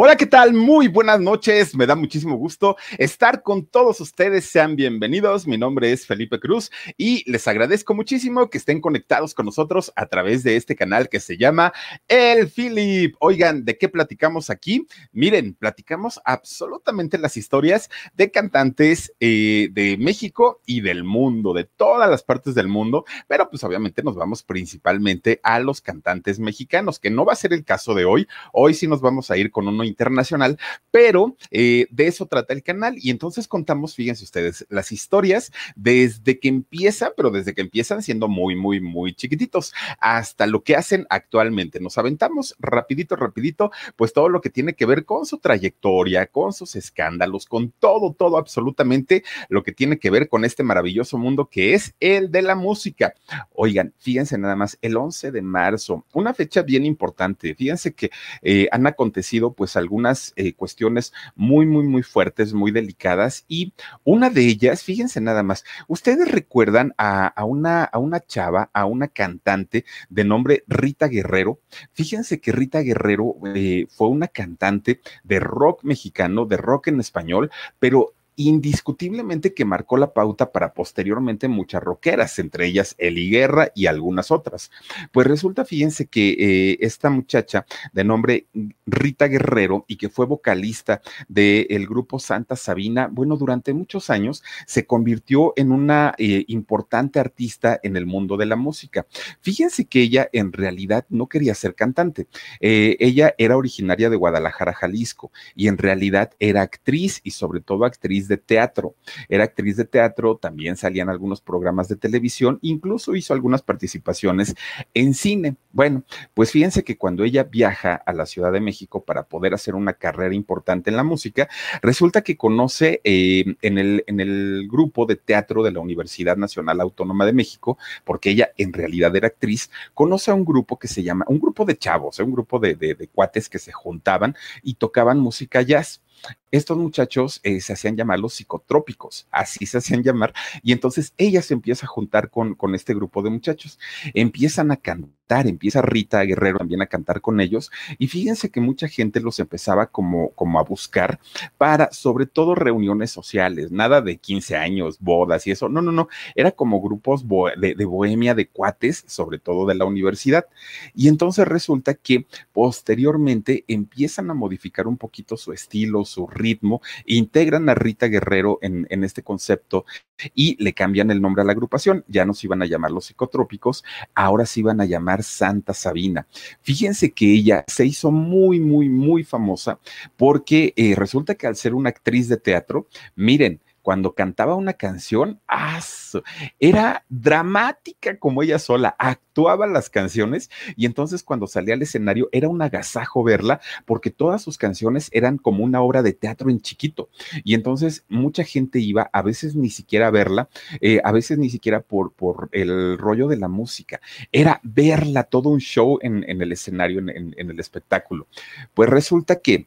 Hola, ¿qué tal? Muy buenas noches. Me da muchísimo gusto estar con todos ustedes. Sean bienvenidos. Mi nombre es Felipe Cruz y les agradezco muchísimo que estén conectados con nosotros a través de este canal que se llama El Philip. Oigan, ¿de qué platicamos aquí? Miren, platicamos absolutamente las historias de cantantes eh, de México y del mundo, de todas las partes del mundo, pero pues obviamente nos vamos principalmente a los cantantes mexicanos, que no va a ser el caso de hoy. Hoy sí nos vamos a ir con uno internacional, pero eh, de eso trata el canal. Y entonces contamos, fíjense ustedes, las historias desde que empiezan, pero desde que empiezan siendo muy, muy, muy chiquititos, hasta lo que hacen actualmente. Nos aventamos rapidito, rapidito, pues todo lo que tiene que ver con su trayectoria, con sus escándalos, con todo, todo, absolutamente lo que tiene que ver con este maravilloso mundo que es el de la música. Oigan, fíjense nada más, el 11 de marzo, una fecha bien importante. Fíjense que eh, han acontecido pues algunas eh, cuestiones muy, muy, muy fuertes, muy delicadas. Y una de ellas, fíjense nada más, ustedes recuerdan a, una, a una chava, a una cantante de nombre Rita Guerrero. Fíjense que Rita Guerrero eh, fue una cantante de rock mexicano, de rock en español, pero indiscutiblemente que marcó la pauta para posteriormente muchas rockeras, entre ellas Eli Guerra y algunas otras. Pues resulta, fíjense que eh, esta muchacha de nombre Rita Guerrero y que fue vocalista del grupo Santa Sabina, bueno, durante muchos años se convirtió en una eh, importante artista en el mundo de la música. Fíjense que ella en realidad no quería ser cantante. Eh, ella era originaria de Guadalajara, Jalisco, y en realidad era actriz y sobre todo actriz de teatro. Era actriz de teatro, también salían algunos programas de televisión, incluso hizo algunas participaciones en cine. Bueno, pues fíjense que cuando ella viaja a la Ciudad de México para poder hacer una carrera importante en la música, resulta que conoce eh, en, el, en el grupo de teatro de la Universidad Nacional Autónoma de México, porque ella en realidad era actriz, conoce a un grupo que se llama, un grupo de chavos, un grupo de, de cuates que se juntaban y tocaban música jazz estos muchachos eh, se hacían llamar los psicotrópicos, así se hacían llamar, y entonces ella se empieza a juntar con, con este grupo de muchachos, empiezan a cantar, empieza Rita Guerrero también a cantar con ellos, y fíjense que mucha gente los empezaba como, como a buscar para, sobre todo, reuniones sociales, nada de 15 años, bodas y eso, no, no, no, era como grupos de, bohemia, de cuates, sobre todo de la universidad, y entonces resulta que posteriormente empiezan a modificar un poquito su estilo, su ritmo, integran a Rita Guerrero en, en este concepto y le cambian el nombre a la agrupación. Ya no se iban a llamar los psicotrópicos, ahora se iban a llamar Santa Sabina. Fíjense que ella se hizo muy, muy, muy famosa porque eh, resulta que al ser una actriz de teatro, miren, cuando cantaba una canción, era dramática como ella sola, actuaba las canciones y entonces cuando salía al escenario era un agasajo verla porque todas sus canciones eran como una obra de teatro en chiquito y entonces mucha gente iba a veces ni siquiera a verla, eh, a veces ni siquiera por el rollo de la música, era verla todo un show en, el escenario, en el espectáculo. Pues resulta que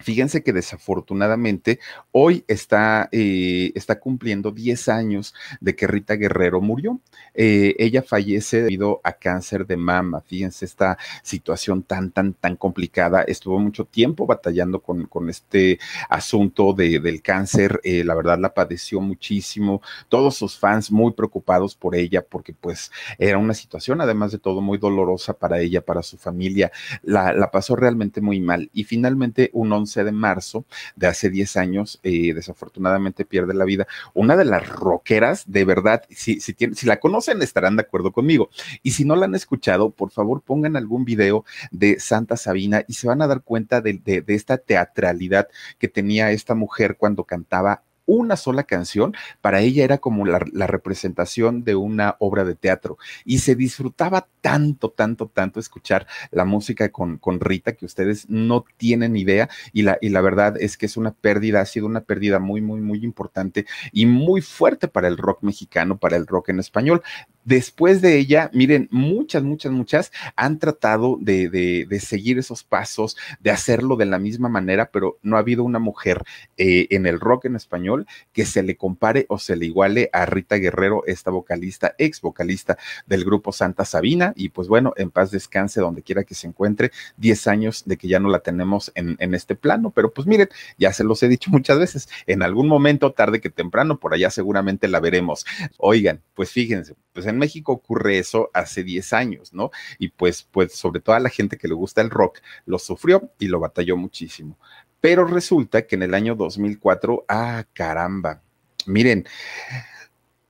Fíjense que desafortunadamente hoy está, eh, está cumpliendo 10 años de que Rita Guerrero murió. Eh, ella fallece debido a cáncer de mama. Fíjense esta situación tan, tan, tan complicada. Estuvo mucho tiempo batallando con, con este asunto de, del cáncer. Eh, la verdad la padeció muchísimo. Todos sus fans muy preocupados por ella porque pues era una situación además de todo muy dolorosa para ella, para su familia. La, la pasó realmente muy mal. Y finalmente un 11 de marzo de hace 10 años, eh, desafortunadamente pierde la vida. Una de las rockeras, de verdad, si, si, si la conocen estarán de acuerdo conmigo. Y si no la han escuchado, por favor pongan algún video de Santa Sabina y se van a dar cuenta de, de esta teatralidad que tenía esta mujer cuando cantaba una sola canción, para ella era como la, representación de una obra de teatro y se disfrutaba tanto, tanto, tanto escuchar la música con, con Rita que ustedes no tienen idea y la, y la verdad es que es una pérdida, ha sido una pérdida muy, muy, muy importante y muy fuerte para el rock mexicano, para el rock en español. Después de ella, miren, muchas, muchas, muchas han tratado de, de, de, seguir esos pasos, de hacerlo de la misma manera, pero no ha habido una mujer eh, en el rock en español que se le compare o se le iguale a Rita Guerrero, esta vocalista, ex vocalista del grupo Santa Sabina. Y pues bueno, en paz descanse donde quiera que se encuentre. Diez años de que ya no la tenemos en, en este plano, pero pues miren, ya se los he dicho muchas veces, en algún momento, tarde que temprano, por allá seguramente la veremos. Oigan, pues fíjense, pues en México ocurre eso hace 10 años, ¿no? Y pues, pues sobre todo a la gente que le gusta el rock, lo sufrió y lo batalló muchísimo. Pero resulta que en el año 2004, ah, caramba, miren,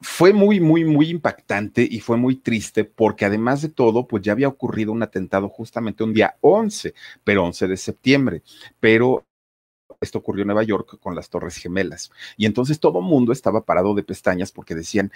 fue muy, muy, muy impactante y fue muy triste porque además de todo, pues ya había ocurrido un atentado justamente un día 11, pero 11 de septiembre, pero esto ocurrió en Nueva York con las Torres Gemelas. Y entonces todo mundo estaba parado de pestañas porque decían,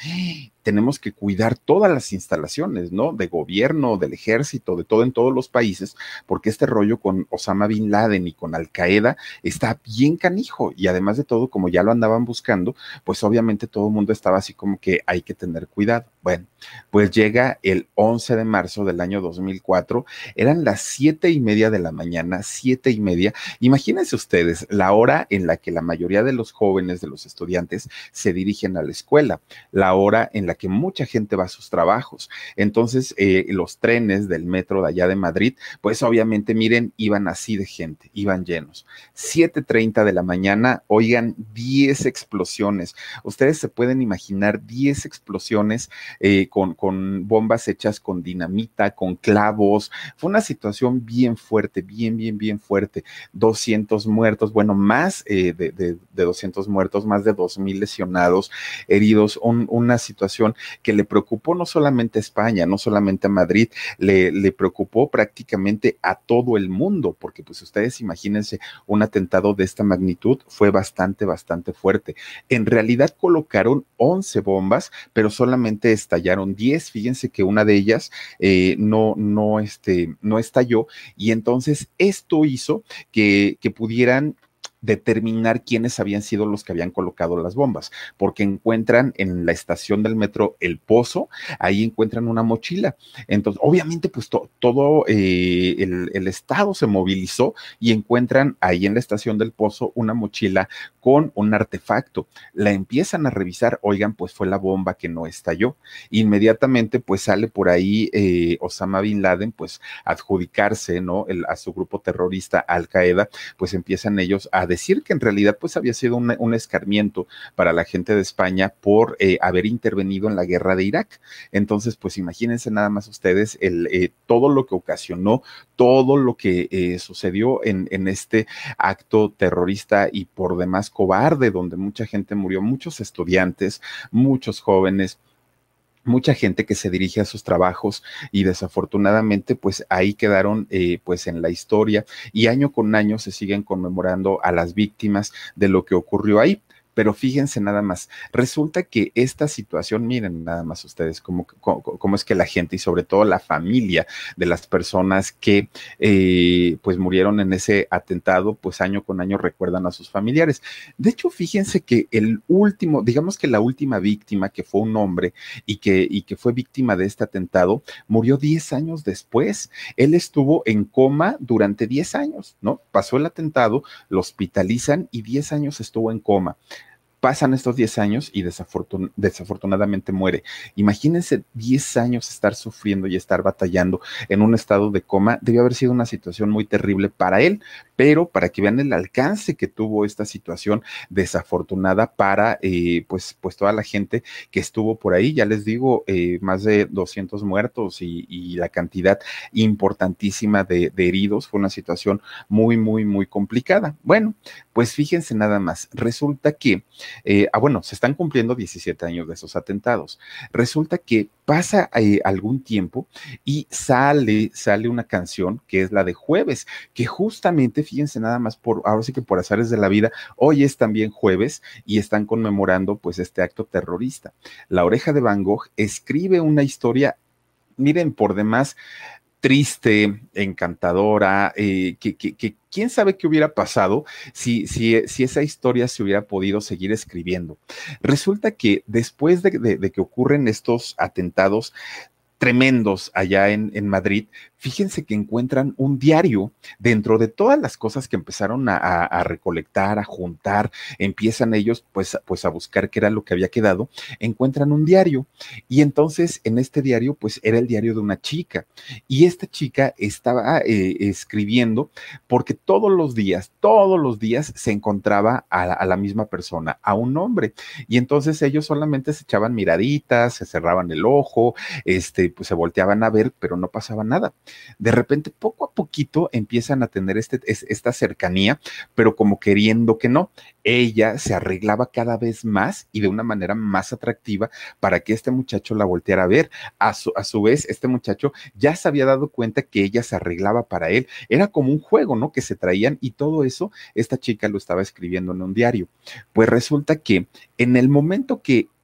tenemos que cuidar todas las instalaciones, ¿no? De gobierno, del ejército, de todo en todos los países, porque este rollo con Osama Bin Laden y con Al Qaeda está bien canijo. Y además de todo, como ya lo andaban buscando, pues obviamente todo el mundo estaba así como que hay que tener cuidado. Bueno, pues llega el 11 de marzo del año 2004, eran las siete y media de la mañana, siete y media. Imagínense ustedes la hora en la que la mayoría de los jóvenes, de los estudiantes, se dirigen a la escuela, la hora en la que mucha gente va a sus trabajos. Entonces, eh, los trenes del metro de allá de Madrid, pues obviamente, miren, iban así de gente, iban llenos. 7.30 de la mañana, oigan, 10 explosiones. Ustedes se pueden imaginar 10 explosiones eh, con, con bombas hechas con dinamita, con clavos. Fue una situación bien fuerte, bien, bien, bien fuerte. 200 muertos, bueno, más eh, de, de, de, 200 muertos, más de 2.000 lesionados, heridos, un, una situación que le preocupó no solamente a España, no solamente a Madrid, le, le preocupó prácticamente a todo el mundo, porque pues ustedes imagínense un atentado de esta magnitud, fue bastante, bastante fuerte. En realidad colocaron 11 bombas, pero solamente estallaron 10. Fíjense que una de ellas eh, no, no, este, no estalló y entonces esto hizo que, que pudieran determinar quiénes habían sido los que habían colocado las bombas, porque encuentran en la estación del metro El Pozo, ahí encuentran una mochila. Entonces, obviamente, pues to, todo eh, el, el, Estado se movilizó y encuentran ahí en la estación del Pozo una mochila con un artefacto. La empiezan a revisar, oigan, pues fue la bomba que no estalló. Inmediatamente, pues sale por ahí eh, Osama Bin Laden, pues adjudicarse, ¿no? El, a su grupo terrorista Al Qaeda, pues empiezan ellos a decir que en realidad pues había sido un, escarmiento para la gente de España por eh, haber intervenido en la guerra de Irak. Entonces, pues imagínense nada más ustedes el, eh, todo lo que ocasionó, todo lo que eh, sucedió en este acto terrorista y por demás cobarde, donde mucha gente murió, muchos estudiantes, muchos jóvenes mucha gente que se dirige a sus trabajos y desafortunadamente pues ahí quedaron eh, pues en la historia y año con año se siguen conmemorando a las víctimas de lo que ocurrió ahí Pero fíjense nada más, resulta que esta situación, miren nada más ustedes cómo, cómo, es que la gente y sobre todo la familia de las personas que eh, pues murieron en ese atentado, pues año con año recuerdan a sus familiares. De hecho, fíjense que el último, digamos que la última víctima, que fue un hombre y que, y que fue víctima de este atentado, murió 10 años después. Él estuvo en coma durante 10 años, ¿no? Pasó el atentado, lo hospitalizan y 10 años estuvo en coma pasan estos 10 años y desafortunadamente muere. Imagínense 10 años estar sufriendo y estar batallando en un estado de coma. Debió haber sido una situación muy terrible para él, pero para que vean el alcance que tuvo esta situación desafortunada para eh, pues, pues toda la gente que estuvo por ahí. Ya les digo, eh, más de 200 muertos y, la cantidad importantísima de, de heridos. Fue una situación muy, muy, muy complicada. Bueno, pues fíjense nada más. Resulta que eh, ah, bueno, se están cumpliendo 17 años de esos atentados. Resulta que pasa eh, algún tiempo y sale, sale una canción que es la de jueves, que justamente, fíjense nada más por, ahora sí que por azares de la vida, hoy es también jueves y están conmemorando pues este acto terrorista. La oreja de Van Gogh escribe una historia, miren, por demás, triste, encantadora, eh, que, que, quién sabe qué hubiera pasado si, si, si, esa historia se hubiera podido seguir escribiendo. Resulta que después de, de que ocurren estos atentados, tremendos allá en, Madrid, fíjense que encuentran un diario dentro de todas las cosas que empezaron a, recolectar, a juntar, empiezan ellos pues, pues a buscar qué era lo que había quedado, encuentran un diario. Y entonces en este diario pues era el diario de una chica. Y esta chica estaba eh, escribiendo porque todos los días, todos los días se encontraba a la, a la misma persona, a un hombre. Y entonces ellos solamente se echaban miraditas, se cerraban el ojo, este, pues se volteaban a ver, pero no pasaba nada. De repente, poco a poquito empiezan a tener este, esta cercanía, pero como queriendo que no. Ella se arreglaba cada vez más y de una manera más atractiva para que este muchacho la volteara a ver. A su, a su vez, este muchacho ya se había dado cuenta que ella se arreglaba para él. Era como un juego, ¿no? Que se traían y todo eso, esta chica lo estaba escribiendo en un diario. Pues resulta que en el momento que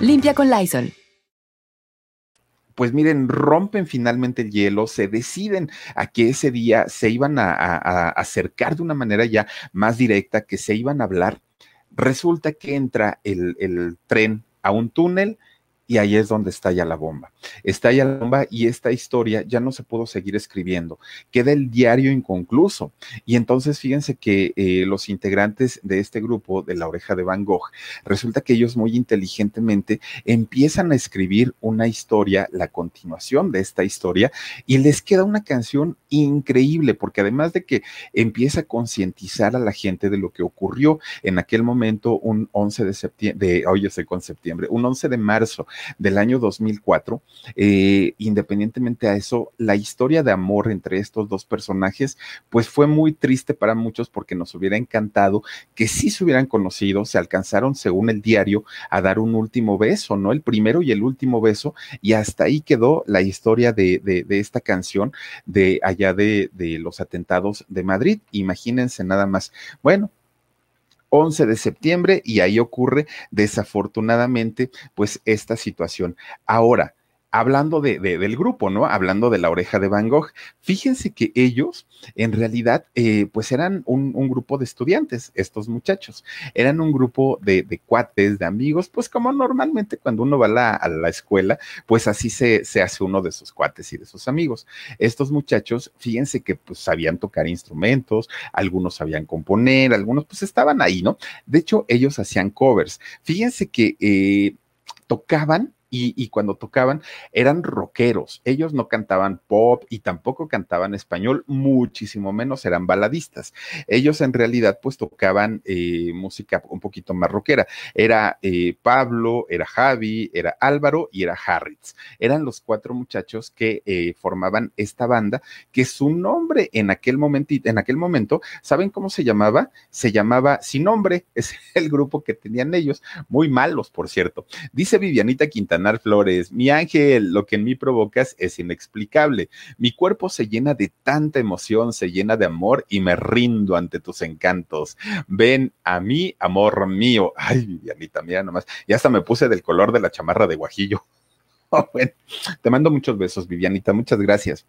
limpia con Lysol. Pues miren, rompen finalmente el hielo, se deciden a que ese día se iban a, acercar de una manera ya más directa, que se iban a hablar. Resulta que entra el, tren a un túnel y ahí es donde estalla la bomba. Estalla la bomba y esta historia ya no se pudo seguir escribiendo. Queda el diario inconcluso. Y entonces fíjense que eh, los integrantes de este grupo de la oreja de Van Gogh, resulta que ellos muy inteligentemente empiezan a escribir una historia, la continuación de esta historia, y les queda una canción increíble, porque además de que empieza a concientizar a la gente de lo que ocurrió en aquel momento, un 11 de septiembre, de, hoy estoy con septiembre, un 11 de marzo del año 2004, eh, independientemente a eso, la historia de amor entre estos dos personajes, pues fue muy triste para muchos porque nos hubiera encantado que sí se hubieran conocido, se alcanzaron, según el diario, a dar un último beso, ¿no? El primero y el último beso, y hasta ahí quedó la historia de, de, esta canción de allá de, de los atentados de Madrid. Imagínense nada más. Bueno, 11 de septiembre y ahí ocurre desafortunadamente pues esta situación. Ahora, hablando de, del grupo, ¿no? Hablando de la oreja de Van Gogh, fíjense que ellos en realidad eh, pues eran un, grupo de estudiantes, estos muchachos, eran un grupo de, cuates, de amigos, pues como normalmente cuando uno va a la, escuela, pues así se, se, hace uno de sus cuates y de sus amigos. Estos muchachos, fíjense que pues sabían tocar instrumentos, algunos sabían componer, algunos pues estaban ahí, ¿no? De hecho, ellos hacían covers. Fíjense que... Eh, tocaban y, cuando tocaban eran rockeros. Ellos no cantaban pop y tampoco cantaban español, muchísimo menos eran baladistas. Ellos en realidad pues tocaban eh, música un poquito más rockera. Era eh, Pablo, era Javi, era Álvaro y era Harritz. Eran los cuatro muchachos que eh, formaban esta banda, que su nombre en aquel momentito, en aquel momento, ¿saben cómo se llamaba? Se llamaba Sin Nombre, es el grupo que tenían ellos, muy malos, por cierto. Dice Vivianita Quintana Flores, mi ángel, lo que en mí provocas es inexplicable. Mi cuerpo se llena de tanta emoción, se llena de amor y me rindo ante tus encantos. Ven a mí, amor mío. Ay, Vivianita, mira nomás. Ya hasta me puse del color de la chamarra de guajillo. Oh, te mando muchos besos, Vivianita, muchas gracias.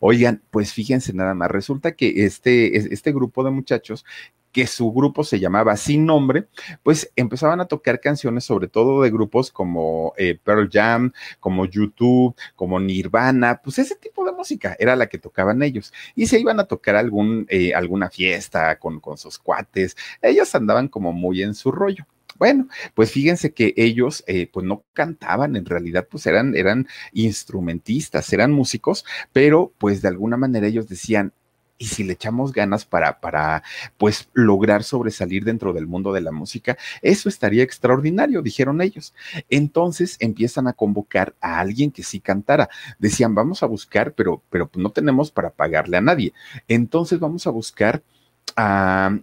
Oigan, pues fíjense nada más, resulta que este, este grupo de muchachos que su grupo se llamaba Sin Nombre, pues empezaban a tocar canciones sobre todo de grupos como eh, Pearl Jam, como YouTube, como Nirvana, pues ese tipo de música era la que tocaban ellos. Y se iban a tocar algún, eh, alguna fiesta con, con sus cuates, ellos andaban como muy en su rollo. Bueno, pues fíjense que ellos eh, pues no cantaban, en realidad pues eran, eran instrumentistas, eran músicos, pero pues de alguna manera ellos decían, y si le echamos ganas para, para, pues, lograr sobresalir dentro del mundo de la música, eso estaría extraordinario, dijeron ellos. Entonces empiezan a convocar a alguien que sí cantara. Decían, vamos a buscar, pero, pero no tenemos para pagarle a nadie. Entonces vamos a buscar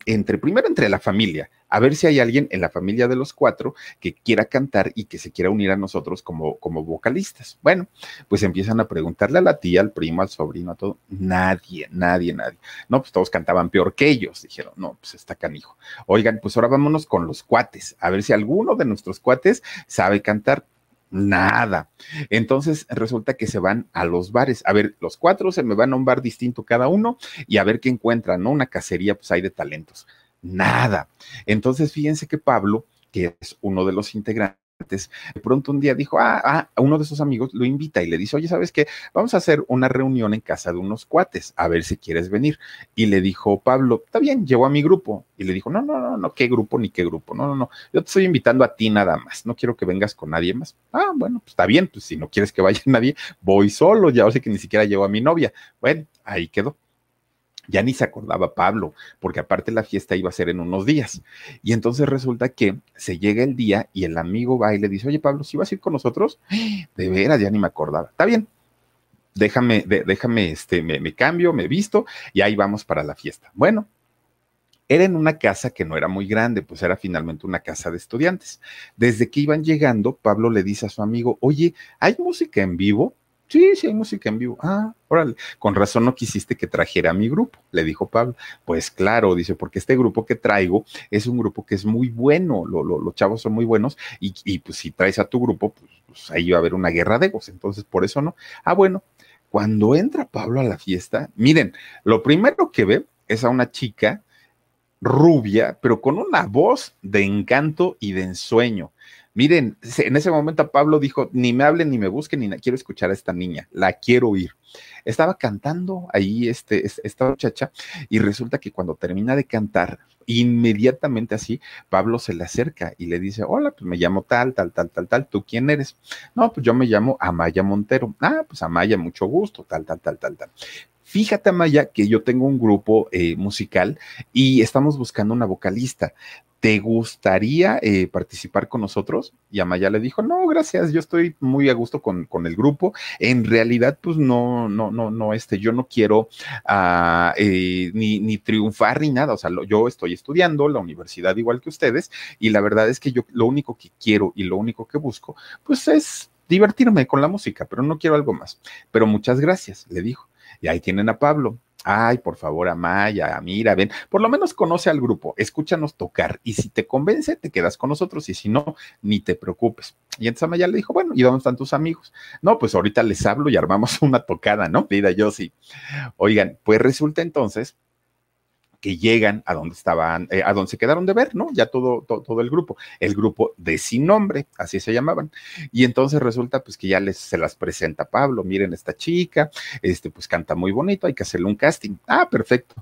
entre, primero entre la familia, a ver si hay alguien en la familia de los cuatro que quiera cantar y que se quiera unir a nosotros como, como vocalistas. Bueno, pues empiezan a preguntarle a la tía, al primo, al sobrino, a todo. Nadie, nadie, nadie. No, pues todos cantaban peor que ellos. Dijeron, no, pues está canijo. Oigan, pues ahora vámonos con los cuates, a ver si alguno de nuestros cuates sabe cantar nada. Entonces resulta que se van a los bares. A ver, los cuatro se me van a un bar distinto cada uno y a ver qué encuentran, ¿no? Una cacería, pues hay de talentos. Nada. Entonces fíjense que Pablo, que es uno de los integrantes, de pronto un día dijo, ah, ah, uno de sus amigos lo invita y le dice, oye, ¿sabes qué? Vamos a hacer una reunión en casa de unos cuates, a ver si quieres venir. Y le dijo Pablo, está bien, llevo a mi grupo. Y le dijo, no, no, no, no, ¿qué grupo ni qué grupo? No, no, no, yo te estoy invitando a ti nada más, no quiero que vengas con nadie más. Ah, bueno, pues está bien, pues si no quieres que vaya nadie, voy solo, ya sé que ni siquiera llevo a mi novia. Bueno, ahí quedó. Ya ni se acordaba Pablo, porque aparte la fiesta iba a ser en unos días. Y entonces resulta que se llega el día y el amigo va y le dice, oye Pablo, ¿si vas a ir con nosotros? De veras, ya ni me acordaba. Está bien, déjame, déjame, este, me, me cambio, me visto y ahí vamos para la fiesta. Bueno, era en una casa que no era muy grande, pues era finalmente una casa de estudiantes. Desde que iban llegando, Pablo le dice a su amigo, oye, ¿hay música en vivo? Sí, sí hay música en vivo. Ah, órale, con razón no quisiste que trajera a mi grupo, le dijo Pablo. Pues claro, dice, porque este grupo que traigo es un grupo que es muy bueno, los chavos son muy buenos y, pues si traes a tu grupo, pues, pues, ahí va a haber una guerra de egos, entonces por eso no. Ah, bueno, cuando entra Pablo a la fiesta, miren, lo primero que ve es a una chica rubia, pero con una voz de encanto y de ensueño. Miren, en ese momento Pablo dijo, ni me hablen ni me busquen, ni quiero escuchar a esta niña, la quiero oír. Estaba cantando ahí este, esta muchacha y resulta que cuando termina de cantar, inmediatamente así, Pablo se le acerca y le dice, hola, pues me llamo tal, tal, tal, tal, tal, ¿tú quién eres? No, pues yo me llamo Amaya Montero. Ah, pues Amaya, mucho gusto, tal, tal, tal, tal, tal. Fíjate, Amaya, que yo tengo un grupo eh, musical y estamos buscando una vocalista. ¿te gustaría eh, participar con nosotros? Y Amaya le dijo, no, gracias, yo estoy muy a gusto con, con, el grupo. En realidad, pues no, no, no, no, este, yo no quiero ah, eh, ni, ni, triunfar ni nada. O sea, yo estoy estudiando la universidad igual que ustedes y la verdad es que yo lo único que quiero y lo único que busco, pues es divertirme con la música, pero no quiero algo más. Pero muchas gracias, le dijo. Y ahí tienen a Pablo ay, por favor, Amaya, mira, ven, por lo menos conoce al grupo, escúchanos tocar y si te convence, te quedas con nosotros y si no, ni te preocupes. Y entonces Amaya le dijo, bueno, ¿y dónde están tus amigos? No, pues ahorita les hablo y armamos una tocada, ¿no? Mira, yo sí. Oigan, pues resulta entonces que llegan a donde estaban, eh, a donde se quedaron de ver, ¿no? Ya todo, todo, el grupo, el grupo de sin nombre, así se llamaban. Y entonces resulta pues que ya les, se las presenta Pablo, miren esta chica, este pues canta muy bonito, hay que hacerle un casting. Ah, perfecto.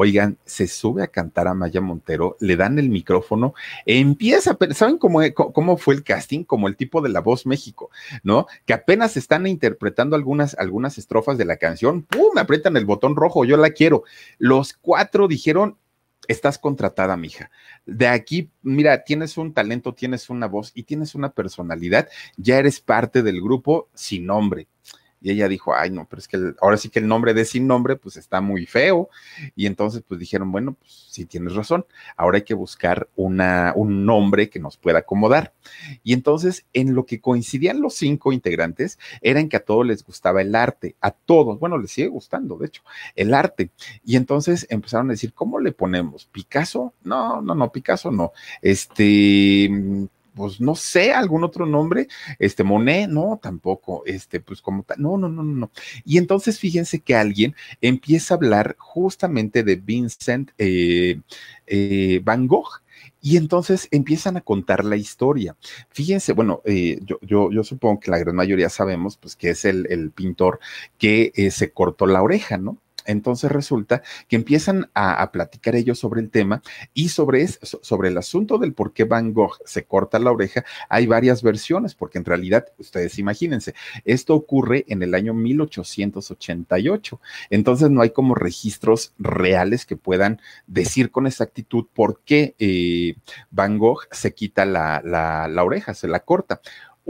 Oigan, se sube a cantar a Maya Montero, le dan el micrófono, empieza, ¿saben cómo, cómo fue el casting? Como el tipo de La Voz México, ¿no? Que apenas están interpretando algunas, algunas estrofas de la canción, ¡pum! aprietan el botón rojo, yo la quiero. Los cuatro dijeron, estás contratada, mija. De aquí, mira, tienes un talento, tienes una voz y tienes una personalidad, ya eres parte del grupo sin nombre. Y ella dijo, ay, no, pero es que ahora sí que el nombre de sin nombre, pues está muy feo. Y entonces, pues dijeron, bueno, pues sí tienes razón, ahora hay que buscar una, un nombre que nos pueda acomodar. Y entonces, en lo que coincidían los cinco integrantes, era en que a todos les gustaba el arte, a todos, bueno, les sigue gustando, de hecho, el arte. Y entonces empezaron a decir, ¿cómo le ponemos? ¿Picasso? No, no, no, Picasso no. Este pues no sé, algún otro nombre, este Monet, no, tampoco, este, pues como tal, no, no, no, no. Y entonces fíjense que alguien empieza a hablar justamente de Vincent eh, eh, Van Gogh. Y entonces empiezan a contar la historia. Fíjense, bueno, eh, yo, supongo que la gran mayoría sabemos, pues, que es el, el pintor que se cortó la oreja, ¿no? Entonces resulta que empiezan a, platicar ellos sobre el tema y sobre, sobre el asunto del por qué Van Gogh se corta la oreja. Hay varias versiones, porque en realidad, ustedes imagínense, esto ocurre en el año 1888. Entonces no hay como registros reales que puedan decir con exactitud por qué eh, Van Gogh se quita la, la oreja, se la corta.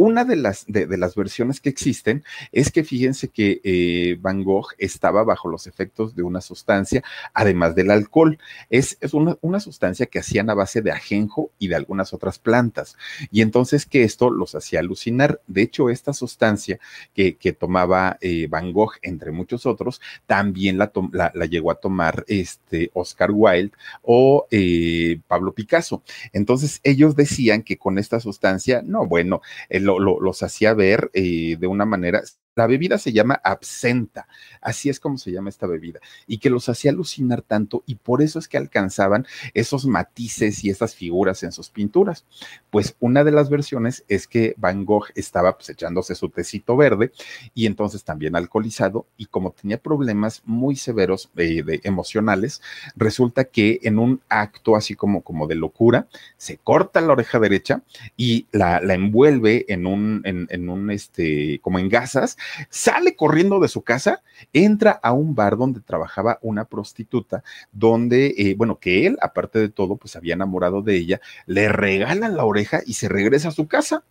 Una de las, de, las versiones que existen es que fíjense que eh, Van Gogh estaba bajo los efectos de una sustancia, además del alcohol. Es, es una, una, sustancia que hacían a base de ajenjo y de algunas otras plantas. Y entonces que esto los hacía alucinar. De hecho, esta sustancia que, que tomaba eh, Van Gogh, entre muchos otros, también la, la, llegó a tomar este Oscar Wilde o eh, Pablo Picasso. Entonces ellos decían que con esta sustancia, no, bueno, el los hacía ver eh, de una manera la bebida se llama absenta, así es como se llama esta bebida, y que los hacía alucinar tanto y por eso es que alcanzaban esos matices y esas figuras en sus pinturas. Pues una de las versiones es que Van Gogh estaba pues, echándose su tecito verde y entonces también alcoholizado y como tenía problemas muy severos de, emocionales, resulta que en un acto así como, como de locura, se corta la oreja derecha y la, envuelve en un, en un, este, como en gasas sale corriendo de su casa, entra a un bar donde trabajaba una prostituta, donde, eh, bueno, que él, aparte de todo, pues había enamorado de ella, le regala la oreja y se regresa a su casa.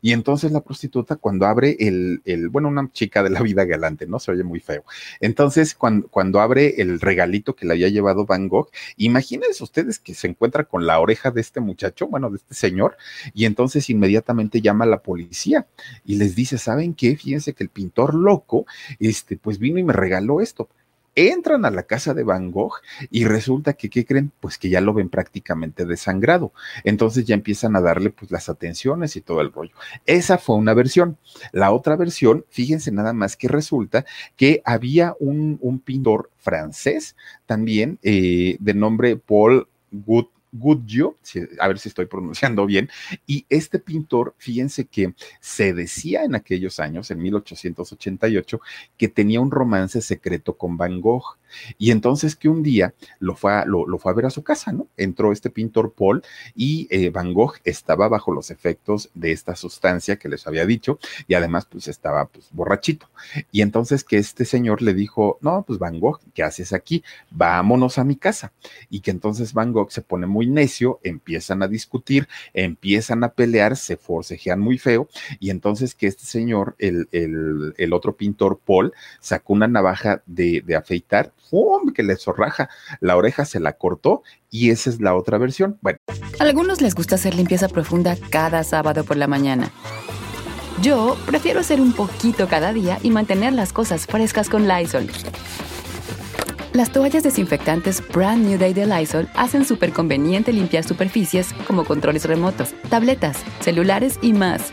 Y entonces la prostituta cuando abre el, el, bueno, una chica de la vida galante, ¿no? Se oye muy feo. Entonces, cuando, cuando abre el regalito que le había llevado Van Gogh, imagínense ustedes que se encuentra con la oreja de este muchacho, bueno, de este señor, y entonces inmediatamente llama a la policía y les dice, ¿saben qué? Fíjense que el pintor loco, este, pues vino y me regaló esto entran a la casa de Van Gogh y resulta que, ¿qué creen? Pues que ya lo ven prácticamente desangrado. Entonces ya empiezan a darle pues las atenciones y todo el rollo. Esa fue una versión. La otra versión, fíjense nada más que resulta que había un, un pintor francés también eh, de nombre Paul Gut Gudjo, a ver si estoy pronunciando bien, y este pintor, fíjense que se decía en aquellos años, en 1888, que tenía un romance secreto con Van Gogh. Y entonces que un día lo fue a, lo, fue a ver a su casa, ¿no? Entró este pintor Paul y eh, Van Gogh estaba bajo los efectos de esta sustancia que les había dicho y además pues estaba pues borrachito. Y entonces que este señor le dijo, no, pues Van Gogh, ¿qué haces aquí? Vámonos a mi casa. Y que entonces Van Gogh se pone muy necio, empiezan a discutir, empiezan a pelear, se forcejean muy feo y entonces que este señor, el, el, otro pintor Paul, sacó una navaja de, de afeitar ¡pum! que le zorraja. La oreja se la cortó y esa es la otra versión. Bueno. A algunos les gusta hacer limpieza profunda cada sábado por la mañana. Yo prefiero hacer un poquito cada día y mantener las cosas frescas con Lysol. Las toallas desinfectantes Brand New Day de Lysol hacen súper conveniente limpiar superficies como controles remotos, tabletas, celulares y más,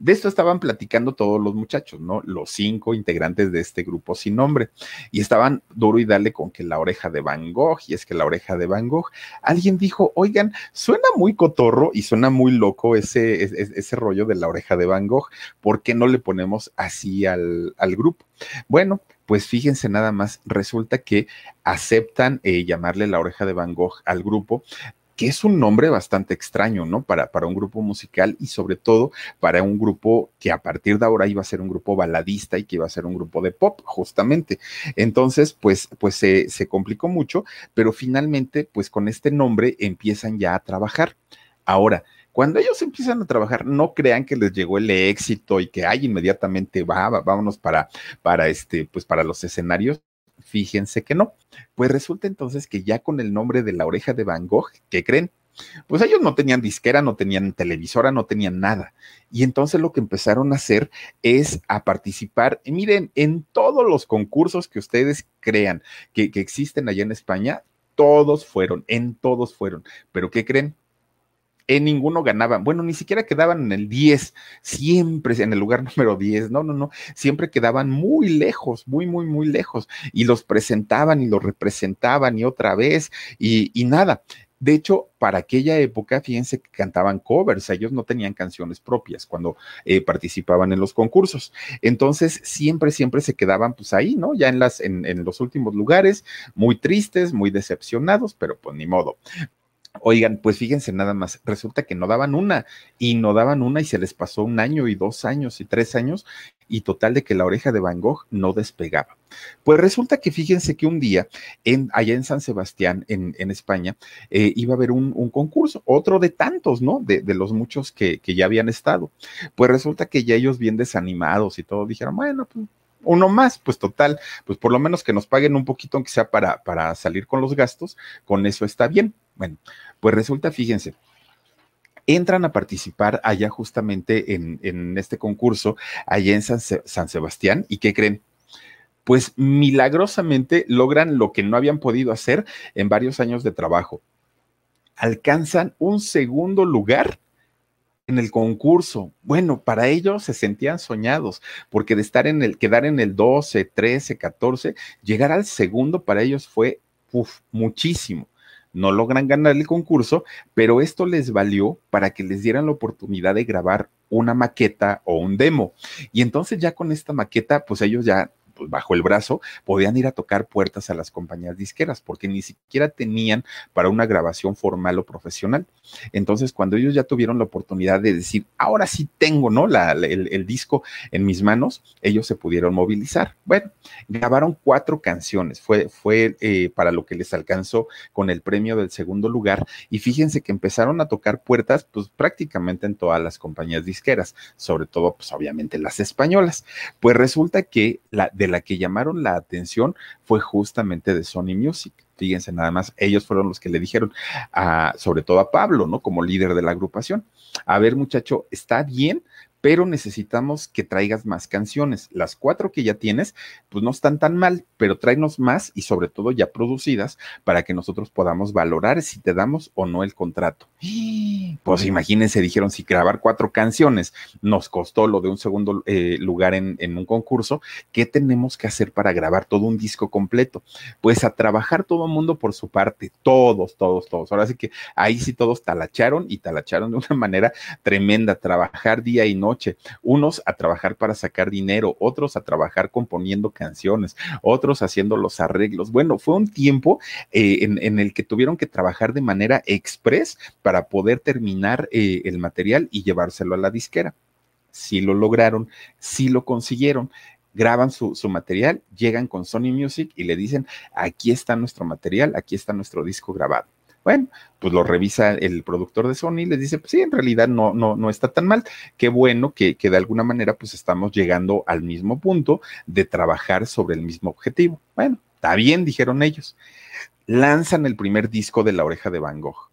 De esto estaban platicando todos los muchachos, ¿no? Los cinco integrantes de este grupo sin nombre. Y estaban duro y dale con que la oreja de Van Gogh, y es que la oreja de Van Gogh. Alguien dijo, oigan, suena muy cotorro y suena muy loco ese, ese, rollo de la oreja de Van Gogh. ¿Por qué no le ponemos así al, al grupo? Bueno, pues fíjense nada más, resulta que aceptan eh, llamarle la oreja de Van Gogh al grupo, que es un nombre bastante extraño, ¿no? Para, para un grupo musical y sobre todo para un grupo que a partir de ahora iba a ser un grupo baladista y que iba a ser un grupo de pop, justamente. Entonces, pues, pues se, se complicó mucho, pero finalmente, pues con este nombre empiezan ya a trabajar. Ahora, cuando ellos empiezan a trabajar, no crean que les llegó el éxito y que hay inmediatamente va, vámonos para, para este, pues para los escenarios. Fíjense que no. Pues resulta entonces que ya con el nombre de la oreja de Van Gogh, ¿qué creen? Pues ellos no tenían disquera, no tenían televisora, no tenían nada. Y entonces lo que empezaron a hacer es a participar, miren, en todos los concursos que ustedes crean que, que existen allá en España, todos fueron, en todos fueron. Pero ¿qué creen? En ninguno ganaban. Bueno, ni siquiera quedaban en el 10, siempre en el lugar número 10. No, no, no, siempre quedaban muy lejos, muy, muy, muy lejos. Y los presentaban y los representaban y otra vez y, nada. De hecho, para aquella época, fíjense que cantaban covers, ellos no tenían canciones propias cuando eh, participaban en los concursos. Entonces, siempre, siempre se quedaban pues ahí, ¿no? Ya en, las, en, en los últimos lugares, muy tristes, muy decepcionados, pero pues ni modo. Oigan, pues fíjense nada más, resulta que no daban una y no daban una y se les pasó un año y dos años y tres años y total de que la oreja de Van Gogh no despegaba. Pues resulta que fíjense que un día en, allá en San Sebastián, en, en España, eh, iba a haber un, un, concurso, otro de tantos, ¿no? De, de los muchos que, que ya habían estado. Pues resulta que ya ellos bien desanimados y todo dijeron, bueno, pues uno más, pues total, pues por lo menos que nos paguen un poquito, aunque sea para, para salir con los gastos, con eso está bien. Bueno, pues resulta, fíjense, entran a participar allá justamente en, en este concurso, allá en San, San Sebastián, y ¿qué creen? Pues milagrosamente logran lo que no habían podido hacer en varios años de trabajo. Alcanzan un segundo lugar en el concurso. Bueno, para ellos se sentían soñados, porque de estar en el, quedar en el 12, 13, 14, llegar al segundo para ellos fue muchísimo. No logran ganar el concurso, pero esto les valió para que les dieran la oportunidad de grabar una maqueta o un demo. Y entonces ya con esta maqueta, pues ellos ya pues, bajo el brazo, podían ir a tocar puertas a las compañías disqueras, porque ni siquiera tenían para una grabación formal o profesional. Entonces, cuando ellos ya tuvieron la oportunidad de decir, ahora sí tengo, ¿no? La, el, disco en mis manos, ellos se pudieron movilizar. Bueno, grabaron cuatro canciones, fue, fue eh, para lo que les alcanzó con el premio del segundo lugar, y fíjense que empezaron a tocar puertas, pues prácticamente en todas las compañías disqueras, sobre todo, pues obviamente las españolas. Pues resulta que la, de la que llamaron la atención fue justamente de Sony Music. Fíjense nada más, ellos fueron los que le dijeron, a, sobre todo a Pablo, ¿no? Como líder de la agrupación. A ver, muchacho, está bien, pero necesitamos que traigas más canciones. Las cuatro que ya tienes, pues no están tan mal, pero tráenos más y sobre todo ya producidas para que nosotros podamos valorar si te damos o no el contrato. Pues imagínense, dijeron, si grabar cuatro canciones nos costó lo de un segundo eh, lugar en, un concurso, ¿qué tenemos que hacer para grabar todo un disco completo? Pues a trabajar todo el mundo por su parte, todos, todos, todos. Ahora sí que ahí sí todos talacharon y talacharon de una manera tremenda, trabajar día y noche, unos a trabajar para sacar dinero, otros a trabajar componiendo canciones, otros haciendo los arreglos. Bueno, fue un tiempo eh, en, el que tuvieron que trabajar de manera express para poder terminar eh, el material y llevárselo a la disquera. Sí lo lograron, sí lo consiguieron graban su, material, llegan con Sony Music y le dicen, aquí está nuestro material, aquí está nuestro disco grabado. Bueno, pues lo revisa el productor de Sony y les dice, pues sí, en realidad no, no, no está tan mal. Qué bueno que, que de alguna manera pues estamos llegando al mismo punto de trabajar sobre el mismo objetivo. Bueno, está bien, dijeron ellos. Lanzan el primer disco de La Oreja de Van Gogh.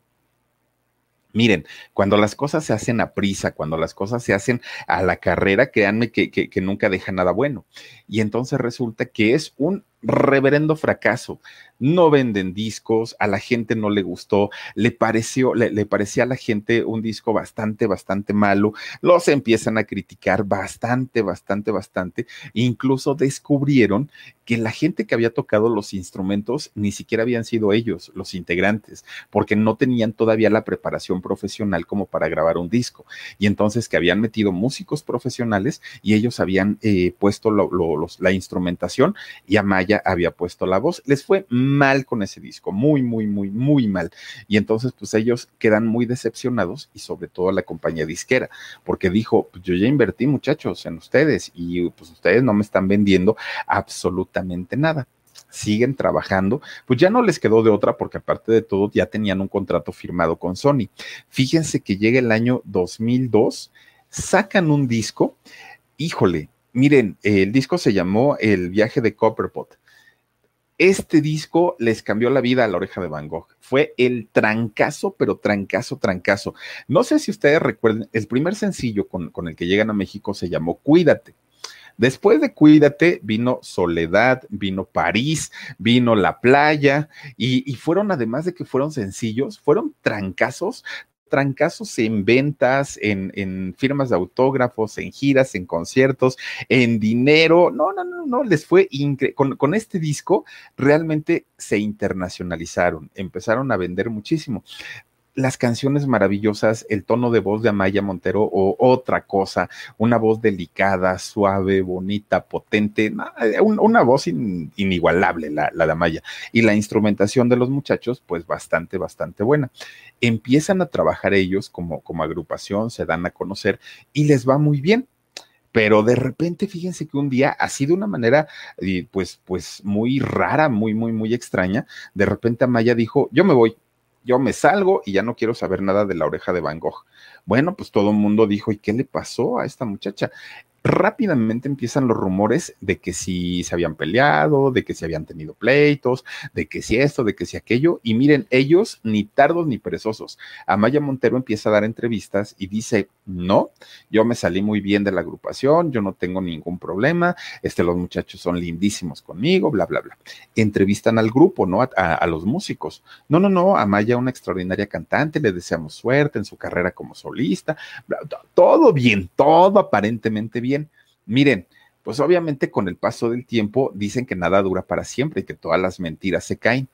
Miren, cuando las cosas se hacen a prisa, cuando las cosas se hacen a la carrera, créanme que, que, que, nunca deja nada bueno. Y entonces resulta que es un reverendo fracaso. No venden discos, a la gente no le gustó, le pareció, le, parecía a la gente un disco bastante, bastante malo. Los empiezan a criticar bastante, bastante, bastante. Incluso descubrieron que la gente que había tocado los instrumentos ni siquiera habían sido ellos, los integrantes, porque no tenían todavía la preparación profesional como para grabar un disco. Y entonces que habían metido músicos profesionales y ellos habían eh, puesto la instrumentación y Amaya había puesto la voz. Les fue mal con ese disco, muy, muy, muy, muy mal. Y entonces pues ellos quedan muy decepcionados y sobre todo la compañía disquera, porque dijo, pues yo ya invertí muchachos en ustedes y pues ustedes no me están vendiendo absolutamente nada siguen trabajando, pues ya no les quedó de otra porque aparte de todo ya tenían un contrato firmado con Sony. Fíjense que llega el año 2002, sacan un disco, híjole, miren, el disco se llamó El viaje de Copperpot. Este disco les cambió la vida a la oreja de Van Gogh. Fue el trancazo, pero trancazo, trancazo. No sé si ustedes recuerden, el primer sencillo con, el que llegan a México se llamó Cuídate. Después de Cuídate, vino Soledad, vino París, vino La Playa, y, y, fueron, además de que fueron sencillos, fueron trancazos, trancazos en ventas, en, en, firmas de autógrafos, en giras, en conciertos, en dinero. No, no, no, no, les fue increíble. Con, con, este disco realmente se internacionalizaron, empezaron a vender muchísimo las canciones maravillosas, el tono de voz de Amaya Montero o otra cosa, una voz delicada, suave, bonita, potente, una voz in, inigualable la, la, de Amaya. Y la instrumentación de los muchachos, pues bastante, bastante buena. Empiezan a trabajar ellos como, como agrupación, se dan a conocer y les va muy bien pero de repente fíjense que un día, así de una manera, pues, pues muy rara, muy, muy, muy extraña, de repente Amaya dijo, yo me voy, yo me salgo y ya no quiero saber nada de la oreja de Van Gogh. Bueno, pues todo el mundo dijo, ¿y qué le pasó a esta muchacha? rápidamente empiezan los rumores de que si se habían peleado, de que si habían tenido pleitos, de que si esto, de que si aquello. Y miren, ellos ni tardos ni perezosos. Amaya Montero empieza a dar entrevistas y dice, no, yo me salí muy bien de la agrupación, yo no tengo ningún problema, este, los muchachos son lindísimos conmigo, bla, bla, bla. Entrevistan al grupo, ¿no? A, los músicos. No, no, no, Amaya, una extraordinaria cantante, le deseamos suerte en su carrera como solista, bla, todo bien, todo aparentemente bien. Miren, pues obviamente con el paso del tiempo dicen que nada dura para siempre y que todas las mentiras se caen.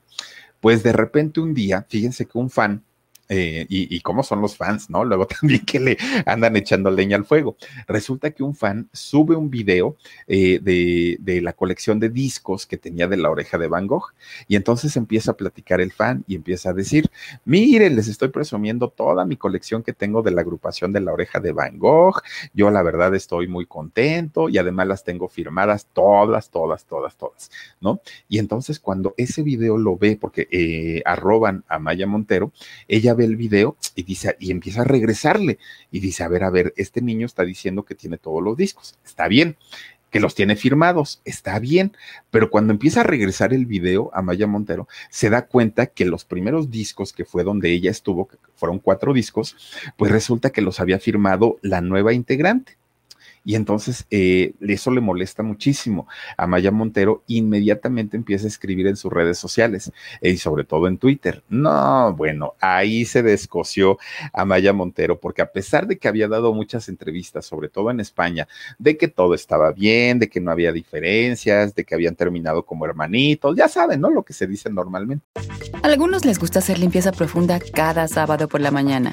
Pues de repente un día, fíjense que un fan eh, y, cómo son los fans, ¿no? Luego también que le andan echando leña al fuego. Resulta que un fan sube un video eh, de, de, la colección de discos que tenía de la oreja de Van Gogh y entonces empieza a platicar el fan y empieza a decir, miren, les estoy presumiendo toda mi colección que tengo de la agrupación de la oreja de Van Gogh. Yo la verdad estoy muy contento y además las tengo firmadas todas, todas, todas, todas, ¿no? Y entonces cuando ese video lo ve, porque eh, arroban a Maya Montero, ella ve el video y dice, y empieza a regresarle y dice, a ver, a ver, este niño está diciendo que tiene todos los discos, está bien, que los tiene firmados, está bien, pero cuando empieza a regresar el video a Maya Montero, se da cuenta que los primeros discos que fue donde ella estuvo, que fueron cuatro discos, pues resulta que los había firmado la nueva integrante. Y entonces eh, eso le molesta muchísimo a Maya Montero. Inmediatamente empieza a escribir en sus redes sociales eh, y sobre todo en Twitter. No, bueno, ahí se descoció a Maya Montero porque a pesar de que había dado muchas entrevistas, sobre todo en España, de que todo estaba bien, de que no había diferencias, de que habían terminado como hermanitos, ya saben, ¿no? Lo que se dice normalmente. A algunos les gusta hacer limpieza profunda cada sábado por la mañana.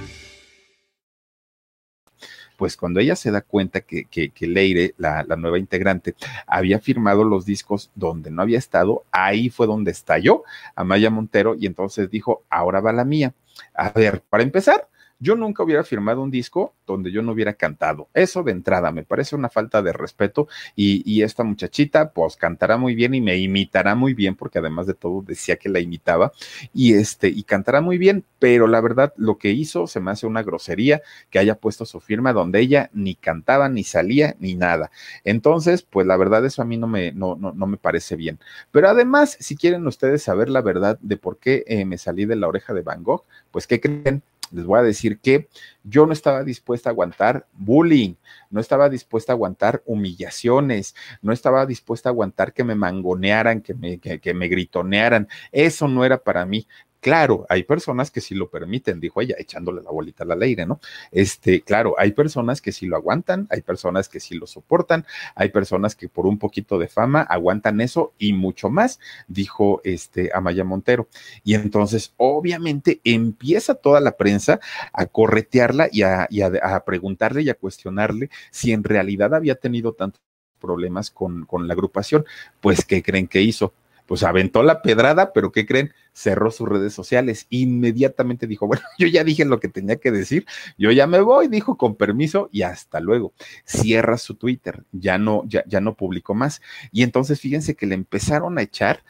pues cuando ella se da cuenta que, que, Leire, la, la, nueva integrante, había firmado los discos donde no había estado, ahí fue donde estalló Amaya Montero y entonces dijo, ahora va la mía. A ver, para empezar, yo nunca hubiera firmado un disco donde yo no hubiera cantado. Eso de entrada me parece una falta de respeto y, y esta muchachita pues cantará muy bien y me imitará muy bien porque además de todo decía que la imitaba y este y cantará muy bien, pero la verdad lo que hizo se me hace una grosería que haya puesto su firma donde ella ni cantaba ni salía ni nada. Entonces, pues la verdad eso a mí no me no, no, no me parece bien. Pero además, si quieren ustedes saber la verdad de por qué eh, me salí de la oreja de Van Gogh, pues ¿qué creen? Les voy a decir que yo no estaba dispuesta a aguantar bullying, no estaba dispuesta a aguantar humillaciones, no estaba dispuesta a aguantar que me mangonearan, que me, que, que me gritonearan. Eso no era para mí. Claro, hay personas que sí lo permiten, dijo ella, echándole la bolita al aire, ¿no? Este, claro, hay personas que sí lo aguantan, hay personas que sí lo soportan, hay personas que por un poquito de fama aguantan eso y mucho más, dijo este Amaya Montero. Y entonces, obviamente, empieza toda la prensa a corretearla y a, y a, a preguntarle y a cuestionarle si en realidad había tenido tantos problemas con, con la agrupación. Pues, ¿qué creen que hizo? Pues aventó la pedrada, pero ¿qué creen? Cerró sus redes sociales. Inmediatamente dijo, bueno, yo ya dije lo que tenía que decir, yo ya me voy, dijo con permiso y hasta luego. Cierra su Twitter, ya no, ya, ya no publicó más. Y entonces fíjense que le empezaron a echar